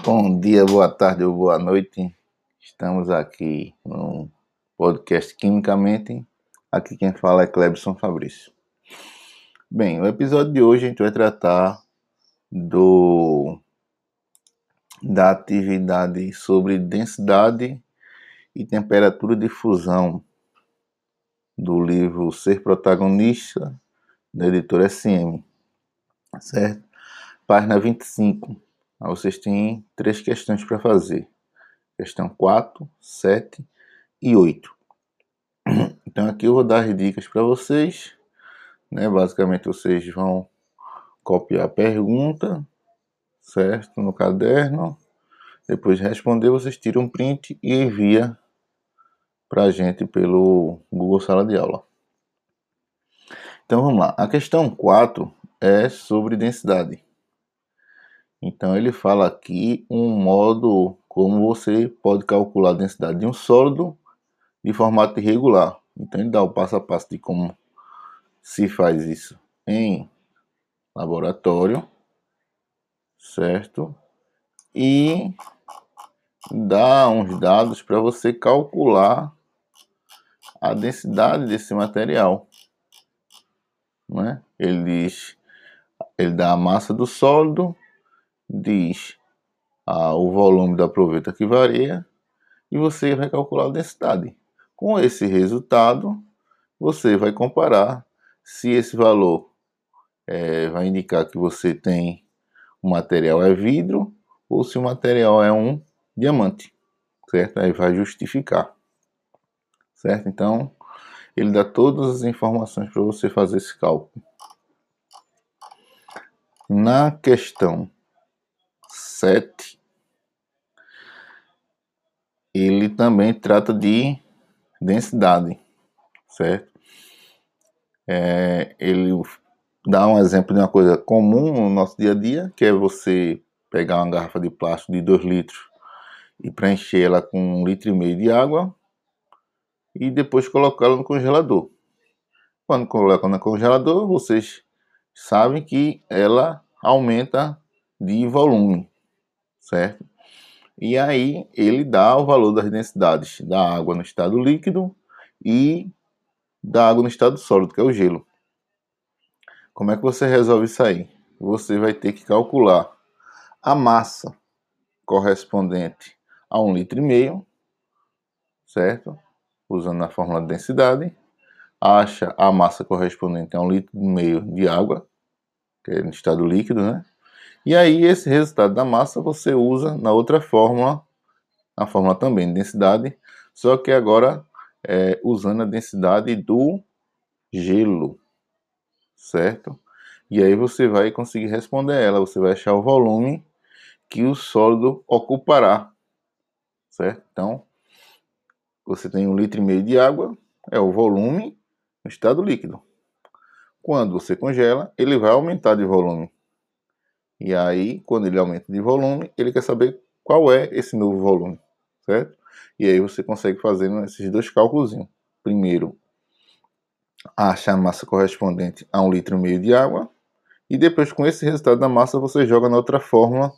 Bom dia, boa tarde ou boa noite. Estamos aqui no podcast Quimicamente. Aqui quem fala é Clebson Fabrício. Bem, o episódio de hoje a gente vai tratar do da atividade sobre densidade e temperatura de fusão do livro Ser Protagonista da editora SM, certo? Página 25 vocês têm três questões para fazer. Questão 4, 7 e 8. Então aqui eu vou dar as dicas para vocês. Né? Basicamente vocês vão copiar a pergunta, certo? No caderno. Depois de responder, vocês tiram um print e envia para a gente pelo Google Sala de Aula. Então vamos lá. A questão 4 é sobre densidade. Então ele fala aqui um modo como você pode calcular a densidade de um sólido de formato irregular. Então ele dá o passo a passo de como se faz isso em laboratório, certo? E dá uns dados para você calcular a densidade desse material. Né? Ele diz, ele dá a massa do sólido, diz ah, o volume da proveta que varia e você vai calcular a densidade. Com esse resultado, você vai comparar se esse valor é, vai indicar que você tem o material é vidro ou se o material é um diamante, certo? Aí vai justificar, certo? Então, ele dá todas as informações para você fazer esse cálculo. Na questão 7, ele também trata de densidade, certo? É, ele dá um exemplo de uma coisa comum no nosso dia a dia, que é você pegar uma garrafa de plástico de 2 litros e preencher ela com um litro e meio de água e depois colocá-la no congelador. Quando coloca no congelador, vocês sabem que ela aumenta de volume, certo? E aí ele dá o valor das densidades da água no estado líquido e da água no estado sólido, que é o gelo. Como é que você resolve isso aí? Você vai ter que calcular a massa correspondente a um litro e meio, certo? Usando a fórmula de densidade. Acha a massa correspondente a um litro e meio de água, que é no estado líquido, né? E aí esse resultado da massa você usa na outra fórmula, a fórmula também de densidade, só que agora é, usando a densidade do gelo, certo? E aí você vai conseguir responder ela, você vai achar o volume que o sólido ocupará, certo? Então, você tem um litro e meio de água, é o volume no estado líquido. Quando você congela, ele vai aumentar de volume. E aí, quando ele aumenta de volume, ele quer saber qual é esse novo volume, certo? E aí você consegue fazer esses dois cálculos. Primeiro, acha a massa correspondente a um litro e meio de água. E depois, com esse resultado da massa, você joga na outra fórmula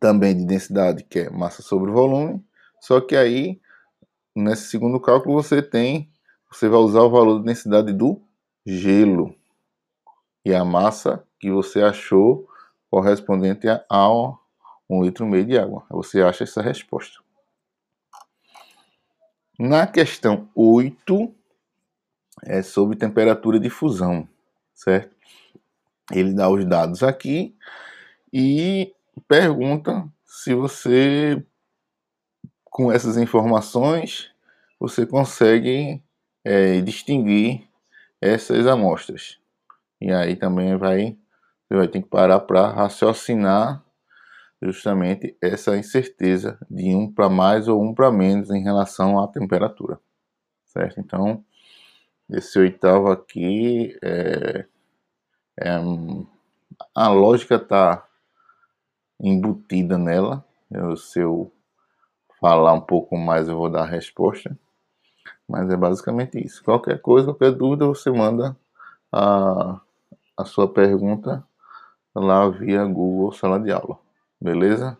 também de densidade, que é massa sobre volume. Só que aí, nesse segundo cálculo, você tem, você vai usar o valor de densidade do gelo. E a massa que você achou correspondente a um litro e meio de água. Você acha essa resposta. Na questão 8, é sobre temperatura de fusão, certo? Ele dá os dados aqui e pergunta se você, com essas informações, você consegue é, distinguir essas amostras. E aí também vai você vai ter que parar para raciocinar justamente essa incerteza de um para mais ou um para menos em relação à temperatura, certo? Então, esse oitavo aqui, é, é a lógica está embutida nela. Eu, se eu falar um pouco mais, eu vou dar a resposta. Mas é basicamente isso. Qualquer coisa, qualquer dúvida, você manda a, a sua pergunta lá via Google Sala de Aula. Beleza?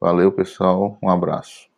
Valeu, pessoal. Um abraço.